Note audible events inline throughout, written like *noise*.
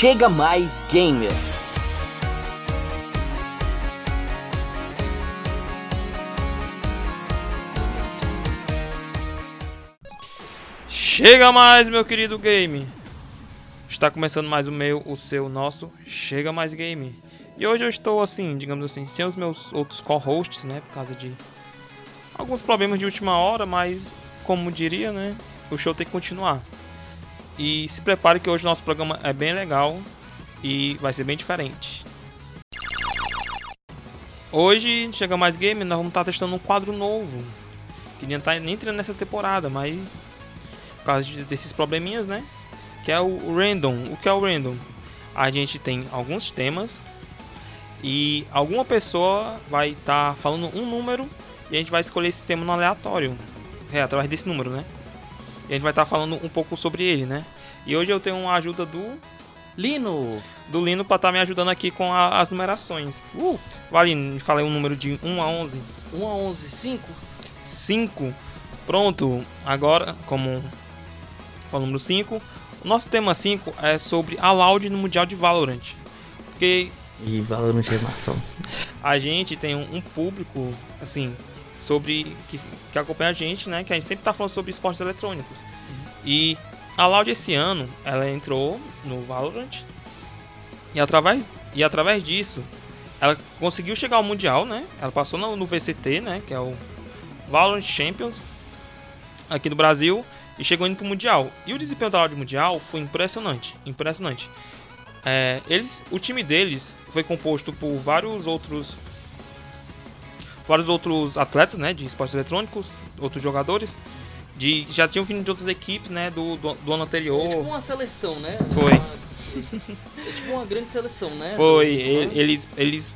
Chega Mais Gamer. Chega mais, meu querido game. Está começando mais o meu, o seu, o nosso Chega Mais Game. E hoje eu estou assim, digamos assim, sem os meus outros co-hosts, né, por causa de alguns problemas de última hora, mas como diria, né, o show tem que continuar. E se prepare que hoje o nosso programa é bem legal e vai ser bem diferente. Hoje, Chega Mais Game, nós vamos estar testando um quadro novo. Que nem tá nem entrando nessa temporada, mas por causa de- desses probleminhas, né? Que é o random. O que é o random? A gente tem alguns temas e alguma pessoa vai estar falando um número e a gente vai escolher esse tema no aleatório. É, através desse número, né? E a gente vai estar falando um pouco sobre ele, né? E hoje eu tenho a ajuda do, Lino! do Lino para estar me ajudando aqui com a- as numerações. Uh, Vai, Lino, me fala aí um número de 1 a 11. 1 a 11, 5. 5. Pronto, agora, como o número 5, o nosso tema 5 é sobre a Loud no Mundial de Valorant. Porque E Valorant é massa. a gente tem um, um público, assim, sobre. Que, que acompanha a gente, né? Que a gente sempre tá falando sobre esportes eletrônicos. E a Loud esse ano, ela entrou no Valorant. E através, e através disso, ela conseguiu chegar ao Mundial, né? Ela passou no, no VCT, né? Que é o Valorant Champions aqui do Brasil. E chegou indo pro Mundial. E o desempenho da Loud Mundial foi impressionante. Impressionante. É, eles, o time deles foi composto por vários outros vários outros atletas, né, de esportes eletrônicos, outros jogadores, de já tinham vindo de outras equipes, né, do, do, do ano É tipo anterior. uma seleção, né? Foi. Uma- *laughs* É tipo uma grande seleção, né? Foi, eles eles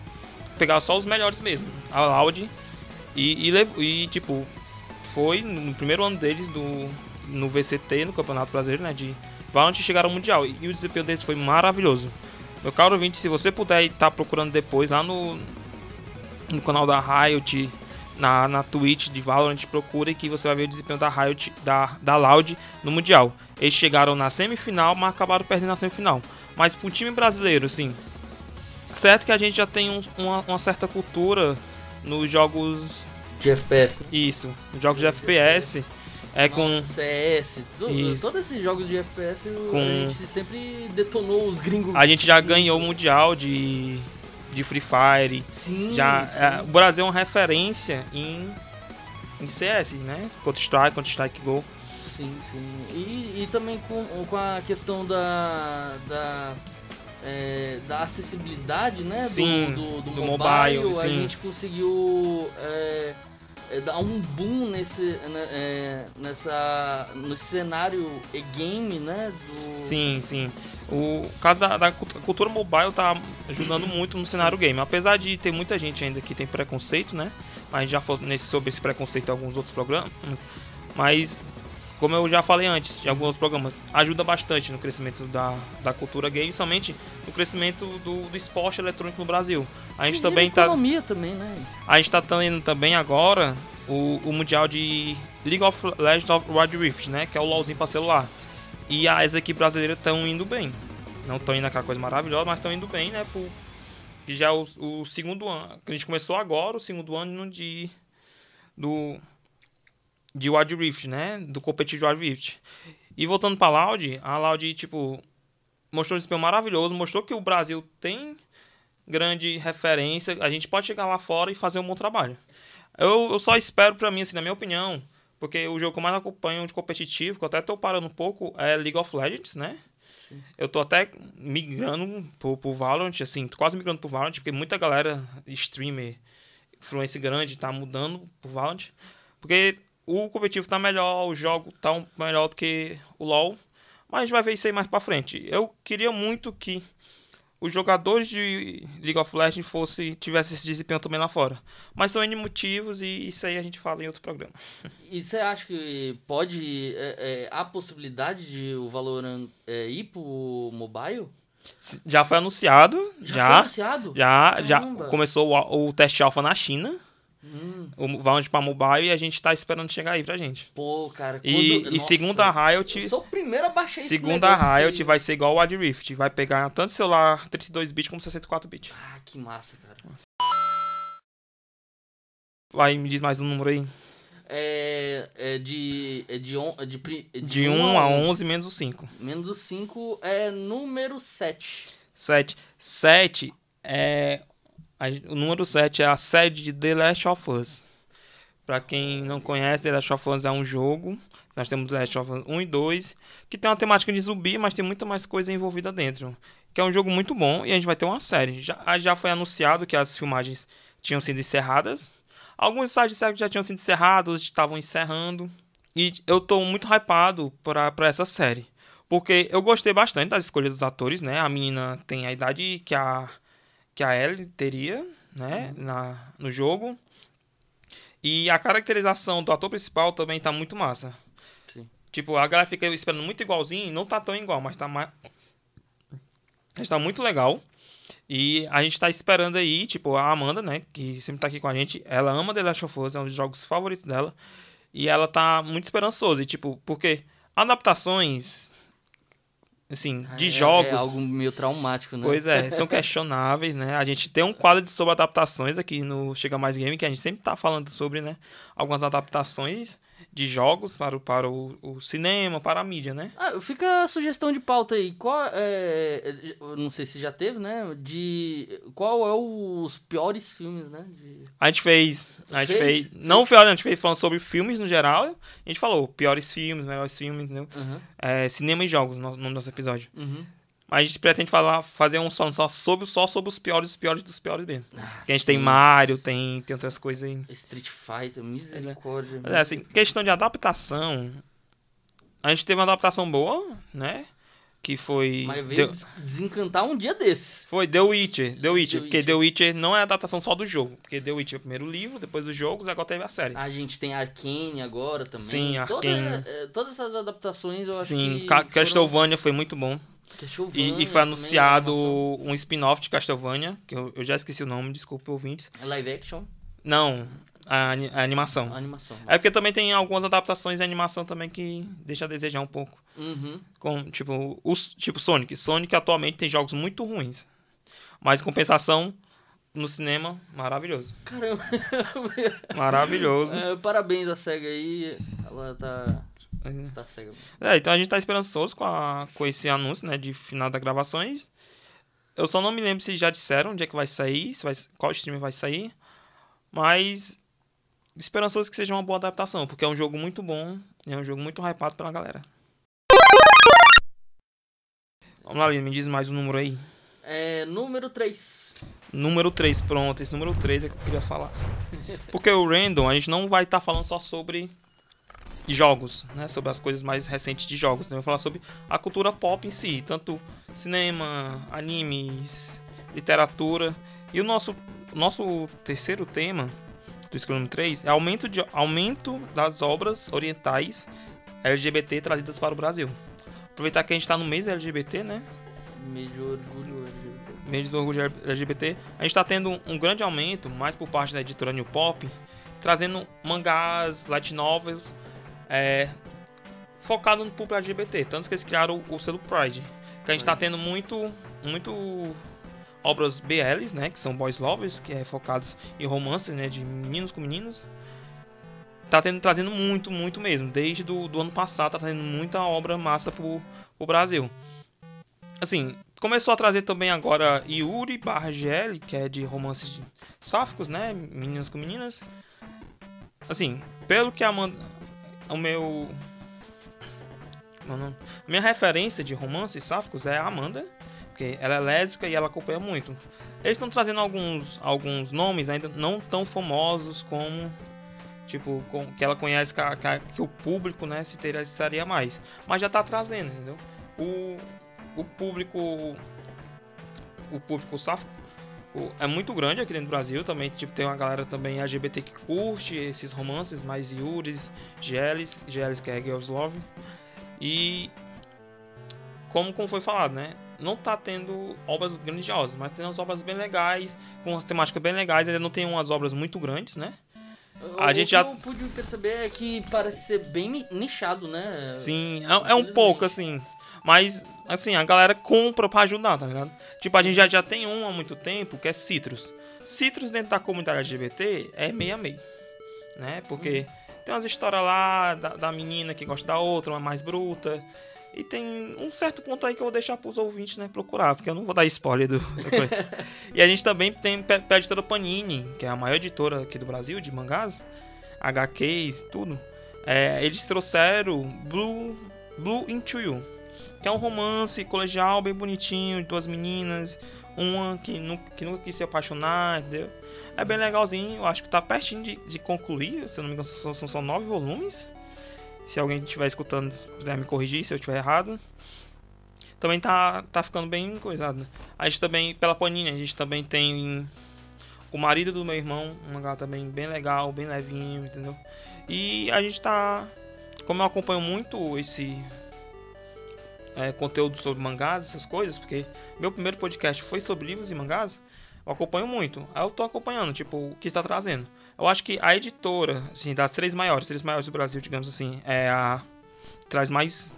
pegaram só os melhores mesmo, a Loud e, e, e, tipo foi no primeiro ano deles do no VCT, no Campeonato Brasileiro, né, de Valorant chegaram ao mundial e, e o desempenho deles foi maravilhoso. Meu caro ouvinte, se você puder estar procurando depois lá no no canal da Riot, na, na Twitch de Valorant, procure que você vai ver o desempenho da Riot, da, da Loud no Mundial. Eles chegaram na semifinal, mas acabaram perdendo na semifinal. Mas pro time brasileiro, assim, certo que a gente já tem um- uma, uma certa cultura nos jogos, De FPS. né? isso, nos jogos de FPS, é com... Nossa, CS. do- Isso. Todos esses jogos de FPS Com- a gente sempre detonou os gringos. A gente já ganhou o Mundial de, de Free Fire, Sim. já, sim. é, o Brasil é uma referência em, em CS, né? Counter-Strike, Counter-Strike Go. Sim, sim. E, e também com, com a questão da. da é, da acessibilidade, né? do- Sim, do, do, do mobile, mobile, a gente conseguiu é, é, dar um boom nesse, né, é, nessa, nesse cenário e-game, né? Do, Sim, sim. O caso da, da cult- cultura mobile tá ajudando muito no cenário game. Apesar de ter muita gente ainda que tem preconceito, né? A gente já falou nesse, sobre esse preconceito em alguns outros programas. Mas, como eu já falei antes, em alguns programas, ajuda bastante no crescimento da, da cultura game, somente no crescimento do, do esporte eletrônico no Brasil. A gente E também tá. economia também, né? A gente tá tendo também agora o, o Mundial de League of Legends of Wild Rift, né? Que é o LoLzinho pra celular. E as equipes brasileiras estão indo bem. Não estão indo aquela coisa maravilhosa, mas estão indo bem, né? Que já é o, o segundo ano. A gente começou agora, o segundo ano de. Do. De Wild Rift, né? Do competitivo Wild Rift. E voltando pra Loud, a Loud, tipo. Mostrou um desempenho maravilhoso, mostrou que o Brasil tem grande referência. A gente pode chegar lá fora e fazer um bom trabalho. Eu, eu só espero pra mim, assim, na minha opinião, porque o jogo que eu mais acompanho de competitivo, que eu até tô parando um pouco, é League of Legends, né? Eu tô até migrando pro, pro Valorant, assim, tô quase migrando pro Valorant, porque muita galera, streamer, influência grande, tá mudando pro Valorant. Porque o competitivo tá melhor, o jogo tá um- melhor do que o LoL. Mas a gente vai ver isso aí mais pra frente. Eu queria muito que os jogadores de League of Legends fosse, tivesse esse desempenho também lá fora. Mas são N motivos e isso aí a gente fala em outro programa. *laughs* E você acha que pode. É, é, há possibilidade de o Valorant é, ir pro mobile? Já foi anunciado, Já, já. foi anunciado? Já, já começou o, o teste alfa na China. Hum, O Valorant pra mobile e a gente tá esperando chegar aí pra gente. pô, cara. E, quando- e Nossa, segundo a Riot, Eu sou o primeiro a baixar esse segundo a negócio aí. Riot vai ser igual o Wild Rift. Vai pegar tanto celular 32 bits como 64 bits. Ah, que massa, cara. Vai, me diz mais um número aí. É, é de. É de, on, é de, é De 1 a 11 menos o 5. Menos o 5 é número 7. 7. 7 é. A- o número 7 é a sede de The Last of Us. Pra quem não conhece, The Last of Us é um jogo. Nós temos The Last of Us 1 e 2, que tem uma temática de zumbi, mas tem muita mais coisa envolvida dentro. Que é um jogo muito bom e a gente vai ter uma série. Já, já foi anunciado que as filmagens tinham sido encerradas. Alguns sites já tinham sido encerrados, estavam encerrando. E eu tô muito hypado pra essa série. Porque eu gostei bastante das escolhas dos atores, né? A menina tem a idade que a, que a Ellie teria, né? Na, no jogo. E a caracterização do ator principal também tá muito massa. Sim. Tipo, a galera fica esperando muito igualzinho e não tá tão igual, mas tá mais. Mas tá muito legal. E a gente tá esperando aí, tipo, a Amanda, né? Que sempre tá aqui com a gente. Ela ama The Last of Us, é um dos jogos favoritos dela. E ela tá muito esperançosa. E, tipo, porque adaptações, assim, de É- jogos. É algo meio traumático, né? Pois é, *laughs* são questionáveis, né? A gente tem um quadro de sobre adaptações aqui no Chega Mais Game, que a gente sempre tá falando sobre, né? Algumas adaptações de jogos para o, para o, o cinema, para a mídia, né? Ah, fica a sugestão de pauta aí. Qual é. eu Não sei se já teve, né? De. Qual é os piores filmes, né? De... A gente fez. A gente Fez? fez. Não foi, a gente fez falando sobre filmes no geral. A gente falou piores filmes, melhores filmes, entendeu? Uhum, É, cinema e jogos no do nosso episódio. uhum. Mas a gente pretende falar, fazer um só, só sobre, só sobre os piores, os piores dos piores mesmo. Ah, a gente tem sim. Mario, tem, tem outras coisas aí. Street Fighter, misericórdia. Mas é assim, questão de adaptação. A gente teve uma adaptação boa, né? Que foi. Mas veio des- desencantar um dia desses. Foi The Witcher. The Witcher. The porque Witcher. The Witcher não é adaptação só do jogo. Porque The Witcher é o primeiro livro, depois os jogos, agora teve a série. A gente tem Arcane agora também. Sim, Toda- Arcane. é, todas essas adaptações eu acho Sim, que. Foram- Castlevania foi muito bom. Castlevania E, e foi anunciado animação. um spin-off de Castlevania, que eu, eu já esqueci o nome, desculpa ouvintes. É Live action, Não, a, a animação. animação. É porque também tem algumas adaptações de animação também que deixa a desejar um pouco. Uhum. Com, tipo, os, tipo Sonic. Sonic atualmente tem jogos muito ruins. Mas em compensação, no cinema, maravilhoso. Caramba. *laughs* Maravilhoso. É, parabéns à SEGA aí. Ela tá. Tá cega. É, então a gente tá esperançoso com, a, com esse anúncio, né, de final das gravações. Eu só não me lembro se já disseram onde é que vai sair, se vai, qual stream vai sair. Mas esperançoso que seja uma boa adaptação, porque é um jogo muito bom, é um jogo muito hypado pela galera. Vamos lá, Lina, me diz mais um número aí. É, número 3. Número 3, pronto. Esse número 3 é que eu queria falar. Porque o Random, a gente não vai estar falando só sobre jogos, né? Sobre as coisas mais recentes de jogos. Né? Vai falar sobre a cultura pop em si. Tanto cinema, animes, literatura. E o nosso, nosso terceiro tema do Scrum número 3 é aumento, de, aumento das obras orientais LGBT trazidas para o Brasil. Aproveitar que a gente está no mês LGBT, né? Meio de orgulho LGBT. mês do orgulho LGBT, a gente está tendo um grande aumento, mais por parte da editora New Pop, trazendo mangás, light novels, é, focado no público LGBT. Tanto que eles criaram o, o selo Pride. Que a gente está tendo muito, muito obras BLs, né, que são boys lovers, que é focados em romances, né, de meninos com meninos. Tá tendo, trazendo muito, muito mesmo. Desde do, do ano passado, tá trazendo muita obra massa pro, pro Brasil assim, começou a trazer também agora Yuri barra GL, que é de romances de sáficos, né? Meninas com meninas. Assim, pelo que a Amanda. O meu. A minha referência de romances sáficos é a Amanda, porque ela é lésbica e ela acompanha muito. Eles estão trazendo alguns, alguns nomes ainda não tão famosos como. Tipo, com, que ela conhece que, que que o público né, se interessaria mais. Mas já tá trazendo, entendeu? O, o público o público sáfico é muito grande aqui dentro do Brasil também tipo tem uma galera também LGBT que curte esses romances mais Yuris, Geles, Geles que é Girls Love e como, como foi falado, né? Não tá tendo obras grandiosas, mas tem umas obras bem legais, com umas temáticas bem legais. Ainda não tem umas obras muito grandes, né? A o gente que já- eu pude perceber é que parece ser bem ni- nichado, né? Sim, é, é um pouco assim. Mas, assim, a galera compra pra ajudar, tá ligado? Tipo, a gente já, já tem um há muito tempo que é Citrus. Citrus dentro da comunidade LGBT é meio a meio. Né? Porque tem umas histórias lá da, da menina que gosta da outra, uma mais bruta. E tem um certo ponto aí que eu vou deixar pros ouvintes, né, procurar, porque eu não vou dar spoiler do, da coisa. *laughs* e a gente também tem pela editora Panini, que é a maior editora aqui do Brasil, de mangás, HQs, tudo. É, eles trouxeram Blue, Blue Into You, que é um romance colegial bem bonitinho, de duas meninas, uma que, que nunca quis se apaixonar, entendeu? É bem legalzinho, eu acho que tá pertinho de, de concluir, se eu não me engano, são, são só nove volumes. Se alguém estiver escutando, quiser me corrigir se eu estiver errado. Também tá, tá ficando bem coisado. A gente também, pela Panini, a gente também tem o marido do meu irmão, um mangá também bem legal, bem levinho, entendeu? E a gente tá. Como eu acompanho muito esse é, conteúdo sobre mangás, essas coisas, porque meu primeiro podcast foi sobre livros e mangás, eu acompanho muito. Aí eu tô acompanhando, tipo, o que está trazendo. Eu acho que a editora, assim, das três maiores, três maiores do Brasil, digamos assim, é a. traz mais.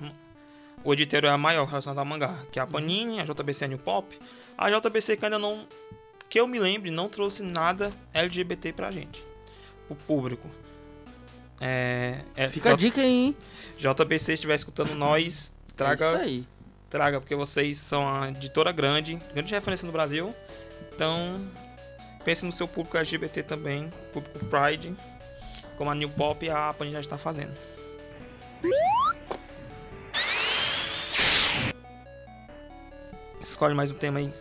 O editor é a maior relacionada ao mangá, que é a Panini, a JBC a New Pop. A JBC que ainda não. Que eu me lembre, não trouxe nada LGBT pra gente. Pro público. É. é Fica a dica aí, hein? JBC, se estiver escutando *laughs* nós, É isso traga, aí. traga, porque vocês são a editora grande, grande referência no Brasil. Então, pense no seu público LGBT também, público Pride, como a New Pop e a Panini já está fazendo. Escolhe mais um tema aí.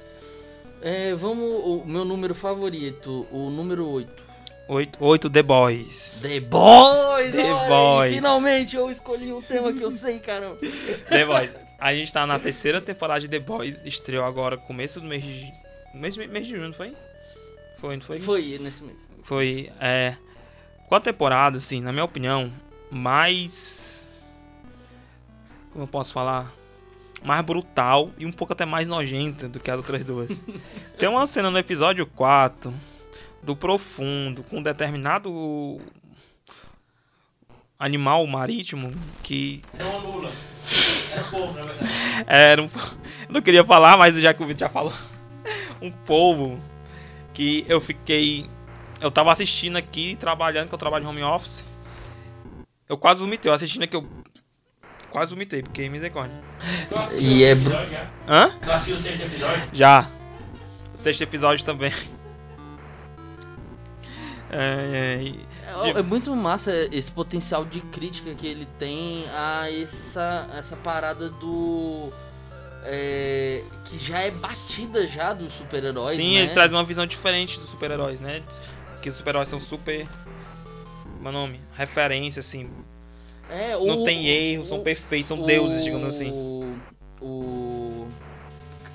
É, vamos. O meu número favorito, o número 8. 8, 8 The Boys. The Boys! The Ai, Boys. Finalmente eu escolhi um tema que eu sei, caramba. *laughs* The Boys. A gente tá na terceira temporada de The Boys, estreou agora começo do mês de. Mês, mês de junho, não foi? Foi, não foi? Foi nesse mês. Foi. É. Qual temporada, assim, na minha opinião, mais. Como eu posso falar? Mais brutal e um pouco até mais nojenta do que as outras duas. *laughs* Tem uma cena no episódio 4 do Profundo com um determinado animal marítimo que É uma lula. É povo, na verdade. *laughs* era um. Eu não queria falar, mas já que o Vitor já falou. *laughs* Um povo que eu fiquei. Eu tava assistindo aqui, trabalhando, que eu trabalho em home office. Eu quase vomitei. Eu assistindo aqui, eu. Quase vomitei, porque misericórdia. Tu assistiu E é? Hã? Tu assistiu o sexto episódio? Já. O sexto episódio também. *laughs* É, é, É, é muito massa esse potencial de crítica que ele tem a essa, essa parada do. é, que já é batida já dos super-heróis. Sim, né? eles trazem uma visão diferente dos super-heróis, né? Que os super-heróis são super. Meu nome? Referência, assim. É, Não o- tem erro, são o- perfeitos, são o- deuses, digamos assim. O.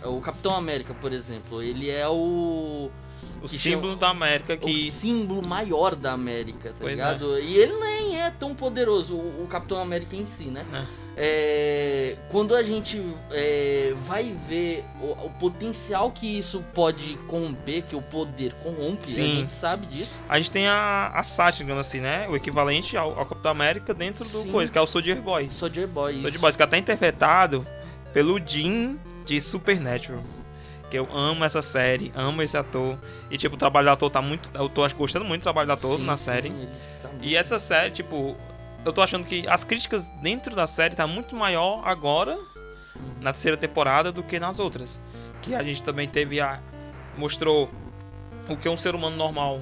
O Capitão América, por exemplo, ele é o. O que símbolo chama- da América o que. símbolo maior da América, tá Pois ligado? E ele nem é tão poderoso, o, o Capitão América em si, né? É, quando a gente é, vai ver o, o potencial que isso pode corromper, que o poder corrompe, Sim. a gente sabe disso. A gente tem a, a Sátira, digamos assim, né? O equivalente ao, ao Capitão América dentro do Sim. coisa, que é o Soldier Boy. Soldier Boy. Soldier. Boy, que é até interpretado pelo Jim de Supernatural. Que eu amo essa série, amo esse ator. E tipo, o trabalho do ator tá muito. Eu tô gostando muito do trabalho do ator Sim, na sim, série. ele tá E essa série, tipo, eu tô achando que as críticas dentro da série tá muito maior agora, na terceira temporada, do que nas outras. Que a gente também teve a. mostrou o que um ser humano normal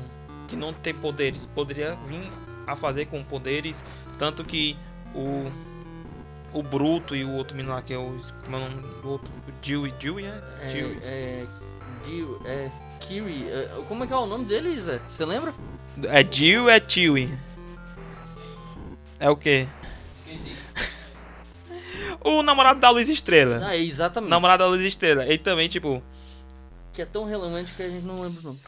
que não tem poderes poderia vir a fazer com poderes. Tanto que o. O Bruto e o outro menino lá, que é o. Como é o nome do outro? Dewey. Dewey, é? Dewey. É, Jill- é, Kiri, é, como é que é o nome dele, Zé? Você lembra? É Dewey é Chewie? É o quê? Esqueci. O namorado da Luz Estrela. Ah, é exatamente. Namorado da Luz Estrela. Ele também, tipo, Que é tão relevante que a gente não lembra o nome.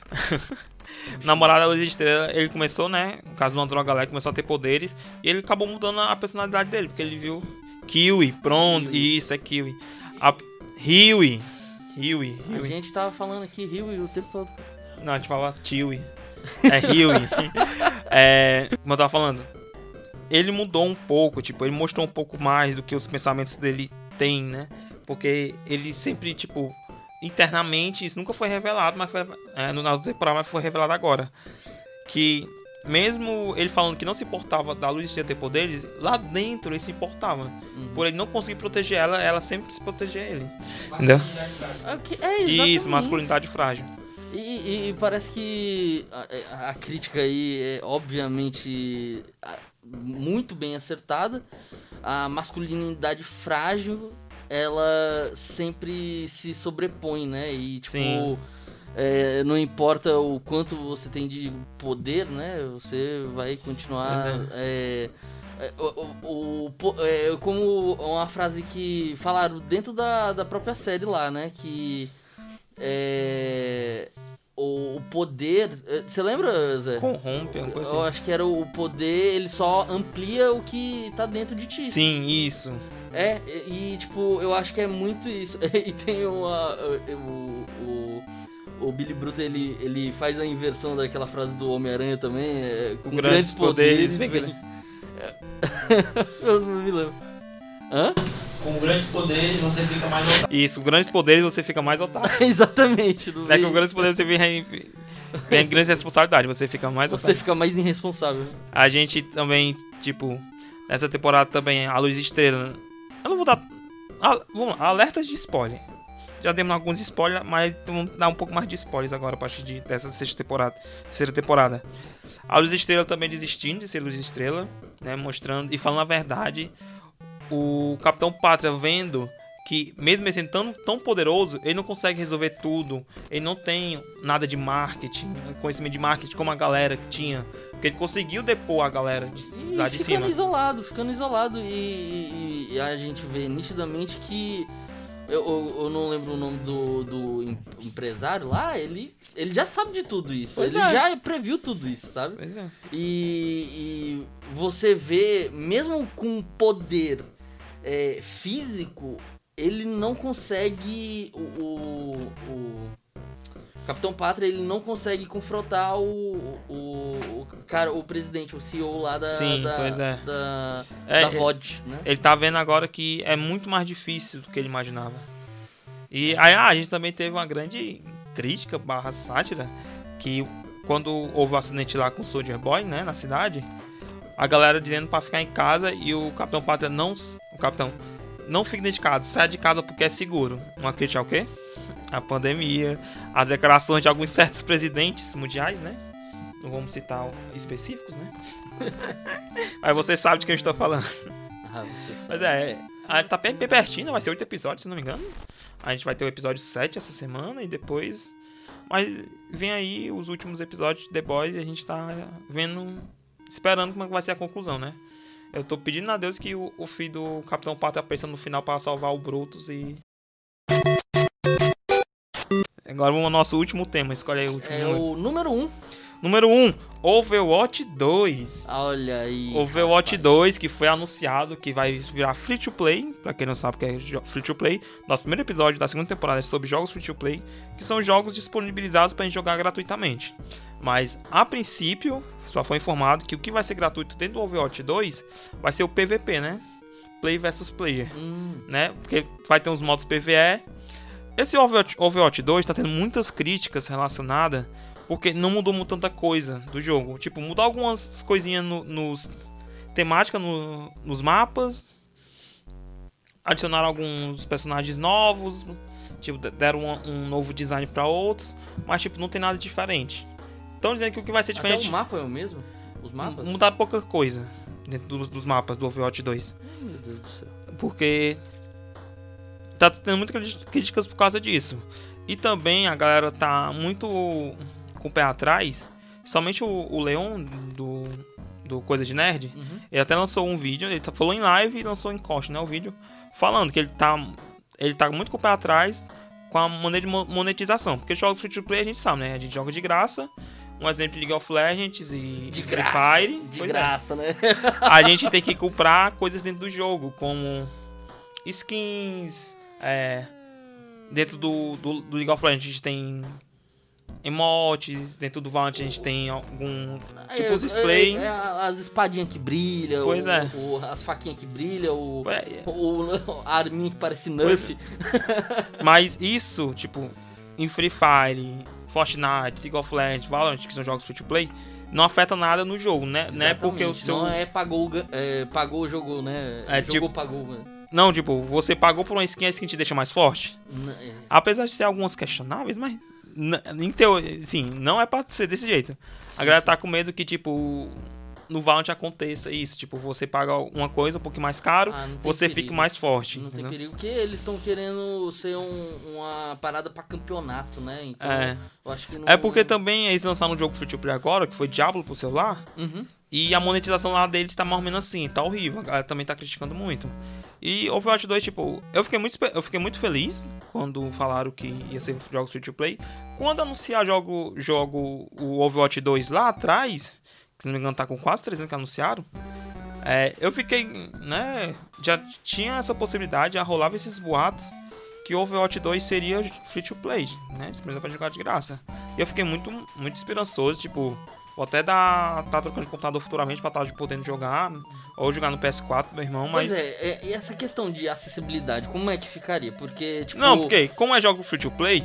*laughs* namorado da Luz Estrela, ele começou, né? No caso de uma droga lá, ele começou a ter poderes. E ele acabou mudando a personalidade dele, porque ele viu Kiwi, pronto, Kiwi. isso, é Kiwi. A... Huey. Huey, A Huey. gente tava falando aqui Rio o tempo todo. Não, a gente fala Tiwi. *laughs* É Huey. É, como eu tava falando, ele mudou um pouco, tipo, ele mostrou um pouco mais do que os pensamentos dele têm, né? Porque ele sempre, tipo, internamente, isso nunca foi revelado, mas foi é, no final temporada, mas foi revelado agora. Que mesmo ele falando que não se importava da luz ter poderes, lá dentro ele se importava. Uhum. Por ele não conseguir proteger ela, ela sempre se protegia ele. Entendeu? É, é. Isso, masculinidade frágil. E, e- parece que a, a crítica aí é obviamente muito bem acertada. A masculinidade frágil, ela sempre se sobrepõe, né? E tipo, Sim. É, não importa o quanto você tem de poder, né? Você vai continuar. Pois é, é, o, o- é, como uma frase que falaram dentro da, da própria série lá, né? Que é, o, poder. é, Você lembra, Zé? Corrompe, uma coisa Eu assim. acho que era o poder, ele só amplia o que tá dentro de ti. Sim, isso. É, e, e, tipo, eu acho que é muito isso. *laughs* e tem uma. O, o, Billy Bruto, ele, ele faz a inversão daquela frase do Homem-Aranha também. é, com Grandes grandes, poderes. poderes, vem- *laughs* eu não me lembro. Hã? Com grandes poderes você fica mais otário. Isso, com grandes poderes você fica mais otário. *laughs* Exatamente. Não é que com grandes poderes você vem, vem grandes responsabilidades, você fica mais Você otário. fica mais irresponsável. A gente também, tipo, nessa temporada também, a Luz Estrela. Eu não vou dar. Ah, vamos lá, alertas de spoiler. Já demos alguns spoilers, mas vamos dar um pouco mais de spoilers agora a partir de, dessa sexta temporada. Terceira temporada. A Luz Estrela também desistindo de ser Luz Estrela, né? Mostrando e falando a verdade. O Capitão Pátria vendo que, mesmo ele sendo tão, tão poderoso, ele não consegue resolver tudo. Ele não tem nada de marketing, conhecimento de marketing como a galera que tinha. Porque ele conseguiu depor a galera de, E lá de ficando cima. isolado, ficando isolado. E, e- e a gente vê nitidamente que. Eu, eu, eu não lembro o nome do, do em- empresário lá, ele, ele já sabe de tudo isso. Pois ele é. já previu tudo isso, sabe? Pois é. E, e você vê, mesmo com poder é, físico, ele não consegue. O, o, o Capitão Pátria ele não consegue confrontar o, o, o cara, o presidente, o CEO lá da, Sim, da, pois é. da, É, da VOD, né? Ele tá vendo agora que é muito mais difícil do que ele imaginava. E aí ah, a gente também teve uma grande crítica barra sátira que quando houve o acidente lá com o Soldier Boy, né, na cidade, a galera dizendo pra ficar em casa e o Capitão Pátria não, o Capitão não fique dentro de casa, sai de casa porque é seguro. Uma crítica ao quê? A pandemia, as declarações de alguns certos presidentes mundiais, né? Não vamos citar específicos, né? *laughs* Mas você sabe de quem eu estou falando. Ah. Mas é, tá bem, bem pertinho, vai ser oito episódios, se não me engano. A gente vai ter o episódio 7 essa semana e depois. Mas vem aí os últimos episódios de The Boys e a gente tá vendo. Esperando como é vai ser a conclusão, né? Eu tô pedindo a Deus que o, o filho do Capitão Pátria apareça no final para salvar o Brutus e. Agora vamos ao nosso último tema. Escolhe aí o último É número. o número 1. Um. Número 1, um, Overwatch 2. Olha aí. Overwatch rapaz. 2, que foi anunciado que vai virar free to play. Pra quem não sabe o que é free to play, nosso primeiro episódio da segunda temporada é sobre jogos free to play, que são jogos disponibilizados pra gente jogar gratuitamente. Mas a princípio, só foi informado que o que vai ser gratuito dentro do Overwatch 2 vai ser o PVP, né? Play versus player, Hum, né? Porque vai ter uns modos PVE. Esse Overwatch, Overwatch 2 tá tendo muitas críticas relacionadas porque não mudou muito tanta coisa do jogo. Tipo, mudou algumas coisinhas no- nos temática no- nos mapas. Adicionaram alguns personagens novos. Tipo, de- deram um, um novo design pra outros. Mas, tipo, não tem nada diferente. Estão dizendo que o que vai ser até diferente. o mapa é o mesmo? Os mapas? Mudaram pouca coisa dentro dos, dos mapas do Overwatch 2. Ai, Meu Deus do céu. Porque tá tendo muitas críticas por causa disso. E também a galera tá muito com o pé atrás. Somente o, o Leon do, do Coisa de Nerd, Uhum. ele até lançou um vídeo, ele tá- falou em live e lançou em cost, né, o vídeo, falando que ele tá, ele tá muito com o pé atrás com a maneira de mo- monetização. Porque jogos free to play a gente sabe, né? A gente joga de graça. Um exemplo de League of Legends e De Free graça. Fire. De é graça, né? a *laughs* gente tem que comprar coisas dentro do jogo, como skins, é, dentro do, do, do League of Legends a gente tem emotes, dentro do Valorant a gente tem algum É, tipo os é, display. é, é as espadinhas que brilham, Pois o- é. o- as faquinhas que brilham, o, o- a arminha que parece Nerf. Mas isso, tipo, em Free Fire, Fortnite, League of Legends, Valorant, que são jogos free to play, não afeta nada no jogo, né? Não é porque o Exatamente, seu. Não é pagou, é, pagou, jogou, né? É, jogou, tipo- pagou. né? Não, tipo, você pagou por uma skin, a skin te deixa mais forte. N- é. Apesar de ser algumas questionáveis, mas. Em teoria, sim, não é pra ser desse jeito. A galera tá com medo que, tipo, no Valorant aconteça isso. Tipo, você paga uma coisa um pouquinho mais caro, Ah, tem você perigo. fica mais forte. Não tem entendeu? perigo, porque eles estão querendo ser um- uma parada pra campeonato, né? Então, É. eu acho que não... É porque também eles lançaram um jogo free to play agora, que foi Diablo pro celular. Uhum. E a monetização lá deles tá mais ou menos assim, tá horrível. A galera também tá criticando muito. E Overwatch 2, tipo, eu fiquei muito, eu fiquei muito feliz quando falaram que ia ser jogos free to play. Quando anunciar jogo, jogo o Overwatch 2 lá atrás, que se não me engano tá com quase 3 anos que anunciaram, é, eu fiquei, né, já tinha essa possibilidade, já rolava esses boatos que Overwatch 2 seria free to play, né, disponível pra jogar de graça. E eu fiquei muito, muito esperançoso, tipo, vou até dar, tá trocando de computador futuramente pra estar podendo jogar, ou jogar no PS4, meu irmão, mas... Pois é, é, e essa questão de acessibilidade, como é que ficaria? Porque, tipo... Não, porque como é jogo free to play,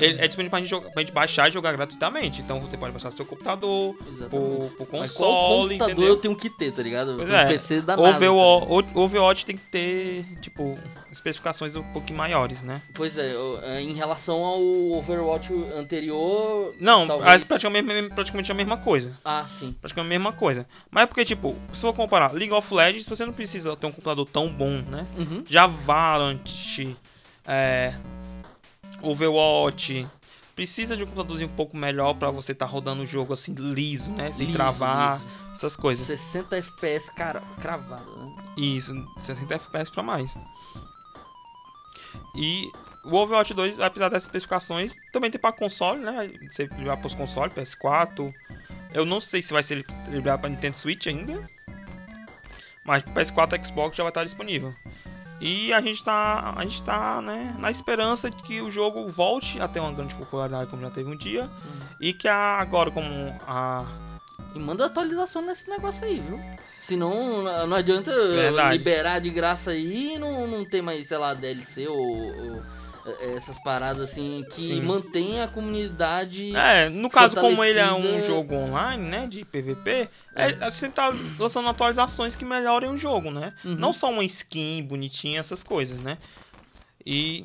ele é disponível pra gente, jogar- pra gente baixar e jogar gratuitamente. Então você pode baixar no seu computador, pro, pro Mas qual console, computador entendeu? eu tenho que ter, tá ligado? Pois é. PC da Overwatch, tá ligado? o- Overwatch tem que ter, tipo, especificações um pouquinho maiores, né? Pois é, é, em relação ao Overwatch anterior... Não, talvez... é praticamente, praticamente a mesma coisa. Ah, sim. Praticamente a mesma coisa. Mas é porque, tipo, se for comparar League of Legends, você não precisa ter um computador tão bom, né? Uhum. Já Valorant, é, Overwatch, precisa de um computadorzinho um pouco melhor pra você estar rodando o jogo assim liso, né? Sem Liso, travar, liso. essas coisas. 60 FPS cara, cravado, né? Isso, 60 FPS pra mais. E o Overwatch 2, apesar dessas especificações, também tem pra console, né? Você liberar pros consoles, PS4. Eu não sei se vai ser liberado pra Nintendo Switch ainda. Mas pro PS4 e Xbox já vai estar disponível. E a gente tá, a gente tá né, na esperança de que o jogo volte a ter uma grande popularidade como já teve um dia. E que a- agora, como a E manda atualização nesse negócio aí, viu? Senão não adianta Verdade. liberar de graça aí e não, não ter mais, sei lá, DLC ou, ou, é, essas paradas assim que Sim. mantém a comunidade. É, no caso, como ele é um jogo online, né, de PVP, é, gente sempre tá lançando atualizações que melhorem o jogo, né? Uhum. Não só uma skin bonitinha, essas coisas, né? E,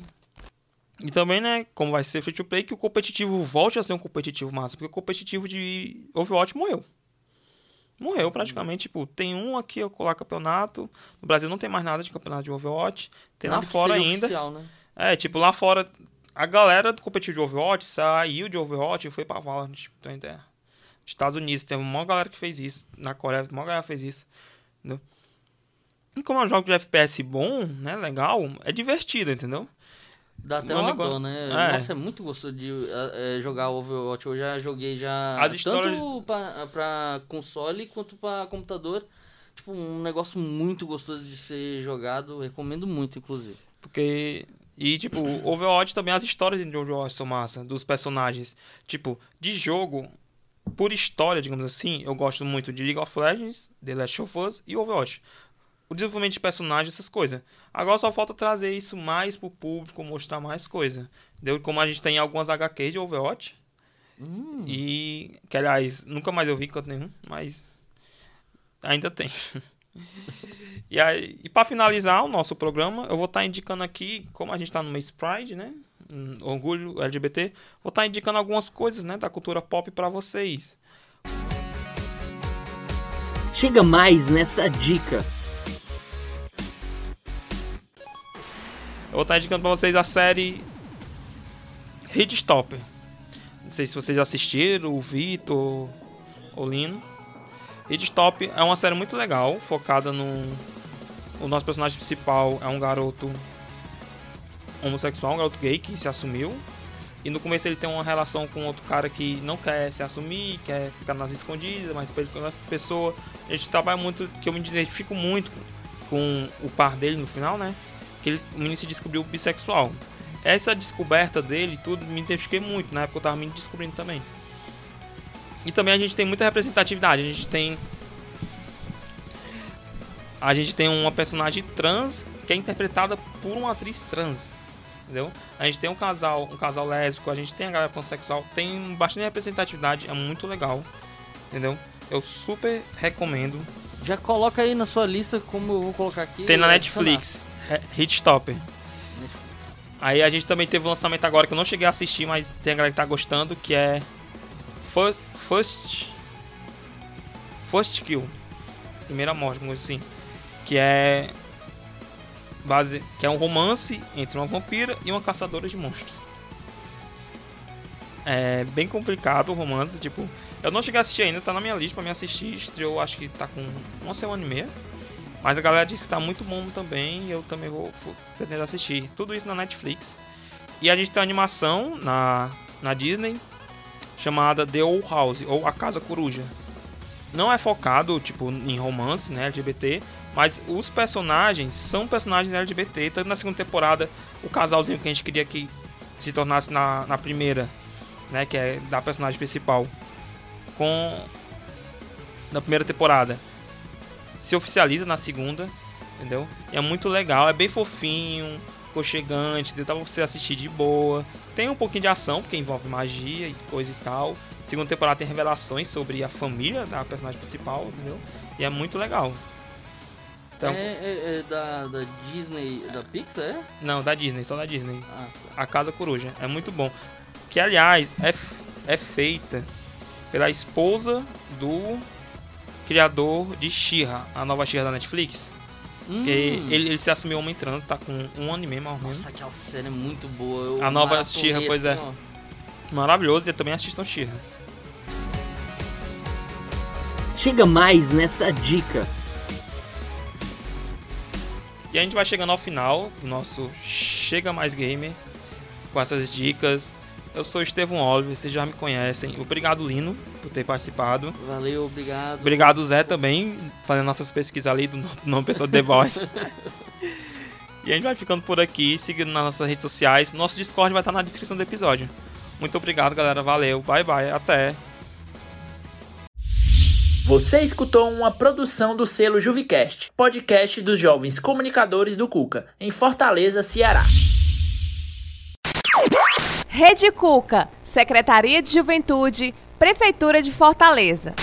e também, né, como vai ser free to play, que o competitivo volte a ser um competitivo massa, porque o competitivo de Overwatch morreu. Morreu praticamente, tipo, tem um aqui, coloco campeonato. No Brasil não tem mais nada de campeonato de Overwatch. Tem lá Nada que fora ainda. oficial, né? É, tipo, lá fora, a galera do competitivo de Overwatch saiu de Overwatch e foi pra Valorant, tipo, tem ideia. Nos Estados Unidos, tem uma galera que fez isso. Na Coreia, uma galera fez isso. Entendeu? E como é um jogo de FPS bom, né, legal, é divertido, entendeu? Dá até uma dó, né? é. Nossa, é muito gostoso de é, é, jogar Overwatch. Eu já joguei já As histórias- tanto pra, pra console quanto pra computador. Tipo, um negócio muito gostoso de ser jogado. Recomendo muito, inclusive. Porque. E, tipo, Overwatch também, as histórias de Overwatch são massa, dos personagens. Tipo, de jogo, por história, digamos assim, eu gosto muito de League of Legends, The Last of Us e Overwatch. O desenvolvimento de personagens, essas coisas. Agora só falta trazer isso mais pro público, mostrar mais coisa. Entendeu? Como a gente tem algumas HQs de Overwatch. Hum, E. Que aliás, nunca mais eu vi canto nenhum, mas. Ainda tem. *laughs* e aí, e para finalizar o nosso programa, eu vou estar indicando aqui, como a gente está no mês Pride, né? hum, Orgulho LGBT, vou estar indicando algumas coisas, né, da cultura pop para vocês. Chega mais nessa dica. Vou estar indicando para vocês a série Hitstopper. Não sei se vocês assistiram, o Vitor, o Lino. Hitstop é uma série muito legal, focada no. O nosso personagem principal é um garoto homossexual, um garoto gay que se assumiu. E no começo ele tem uma relação com outro cara que não quer se assumir, quer ficar nas escondidas, mas depois ele conhece outra pessoa. A gente trabalha muito, que eu me identifico muito com o par dele no final, né? Que ele, o menino se descobriu bissexual. essa descoberta dele, tudo, me identifiquei muito, na época eu tava me descobrindo também. E também a gente tem muita representatividade, a gente tem a gente tem uma personagem trans que é interpretada por uma atriz trans. Entendeu? A gente tem um casal, um casal lésbico, a gente tem a galera pansexual, tem bastante representatividade, é muito legal. Entendeu? Eu super recomendo. Já coloca aí na sua lista como eu vou colocar aqui. Tem na. Netflix, Hitstopper. Aí a gente também teve um lançamento agora que eu não cheguei a assistir, mas tem a galera que tá gostando, que é First First, First Kill. Primeira morte, como assim. Que é base, que é um romance entre uma vampira e uma caçadora de monstros. É bem complicado o romance, tipo, eu não cheguei a assistir ainda, tá na minha lista pra me assistir, estreou acho que tá com uma semana e meia. Mas a galera disse que tá muito bom também e eu também vou, vou pretendo assistir. Tudo isso na Netflix. E a gente tem uma animação na, na Disney chamada The Old House, ou A Casa Coruja. Não é focado, tipo, em romance, né, LGBT, mas os personagens são personagens LGBT. Tanto na segunda temporada, o casalzinho que a gente queria que se tornasse na, na primeira, né, que é da personagem principal, com na primeira temporada, se oficializa na segunda, entendeu? E é muito legal, é bem fofinho, aconchegante, dá pra você assistir de boa. Tem um pouquinho de ação, porque envolve magia e coisa e tal. Segunda temporada tem revelações sobre a família da personagem principal, entendeu? E é muito legal. Então, É, é- é da, da Disney, da Pixar, é? Não, da Disney, só da Disney. Ah, A Casa Coruja. É muito bom. Que, aliás, é, é feita pela esposa do criador de She-Ra, a nova She-Ra da Netflix. Hum, Que ele, ele se assumiu homem trans, tá com um ano e meio mais ou menos. Nossa, aquela série é muito boa. Eu A nova She-Ra, pois é. assim, ó. Maravilhoso e também assistam She-Ra. Chega mais nessa dica. E a gente vai chegando ao final do nosso Chega Mais Gamer com essas dicas. Eu sou Estevão Oliver, vocês já me conhecem. Obrigado, Lino, por ter participado. Valeu, obrigado. Obrigado, Zé, também, fazendo nossas pesquisas ali do no- *laughs* nome pessoal de The Voice. *laughs* e a gente vai ficando por aqui, seguindo nas nossas redes sociais. Nosso Discord vai estar na descrição do episódio. Muito obrigado, galera. Valeu. Bye, bye. Até. Você escutou uma produção do selo Juvicast, podcast dos jovens comunicadores do Cuca, em Fortaleza, Ceará. Rede Cuca, Secretaria de Juventude, Prefeitura de Fortaleza.